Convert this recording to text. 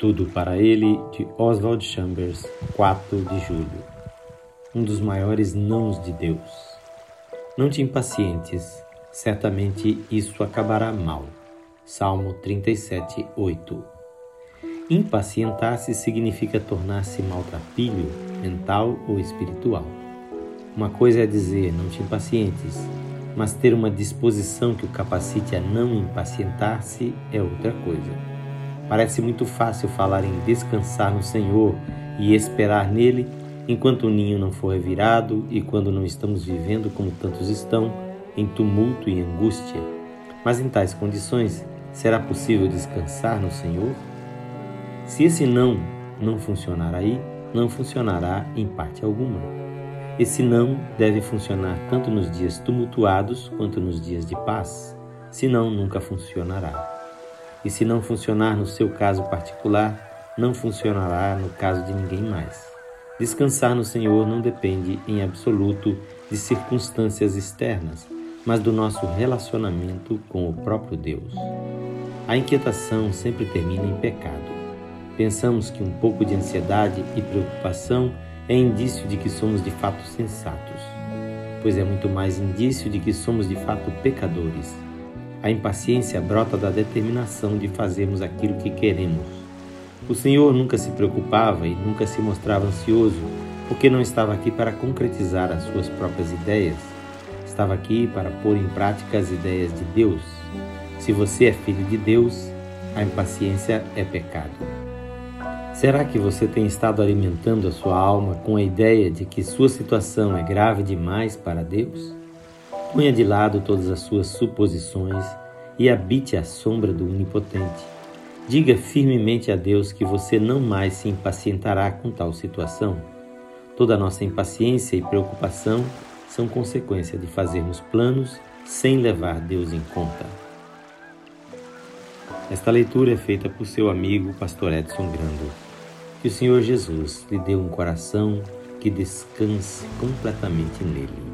Tudo para ele, de Oswald Chambers, 4 de julho. Um dos maiores nãos de Deus. Não te impacientes, certamente isso acabará mal. Salmo 37, 8. Impacientar-se significa tornar-se maltrapilho, mental ou espiritual. Uma coisa é dizer não te impacientes, mas ter uma disposição que o capacite a não impacientar-se é outra coisa. Parece muito fácil falar em descansar no Senhor e esperar nele enquanto o ninho não for revirado e quando não estamos vivendo como tantos estão, em tumulto e angústia. Mas em tais condições, será possível descansar no Senhor? Se esse não não funcionar aí, não funcionará em parte alguma. Esse não deve funcionar tanto nos dias tumultuados quanto nos dias de paz, senão nunca funcionará. E se não funcionar no seu caso particular, não funcionará no caso de ninguém mais. Descansar no Senhor não depende em absoluto de circunstâncias externas, mas do nosso relacionamento com o próprio Deus. A inquietação sempre termina em pecado. Pensamos que um pouco de ansiedade e preocupação é indício de que somos de fato sensatos, pois é muito mais indício de que somos de fato pecadores a impaciência brota da determinação de fazermos aquilo que queremos. O Senhor nunca se preocupava e nunca se mostrava ansioso, porque não estava aqui para concretizar as suas próprias ideias. Estava aqui para pôr em prática as ideias de Deus. Se você é filho de Deus, a impaciência é pecado. Será que você tem estado alimentando a sua alma com a ideia de que sua situação é grave demais para Deus? Ponha de lado todas as suas suposições e habite à sombra do Onipotente. Diga firmemente a Deus que você não mais se impacientará com tal situação. Toda nossa impaciência e preocupação são consequência de fazermos planos sem levar Deus em conta. Esta leitura é feita por seu amigo Pastor Edson Grando. Que o Senhor Jesus lhe dê um coração que descanse completamente nele.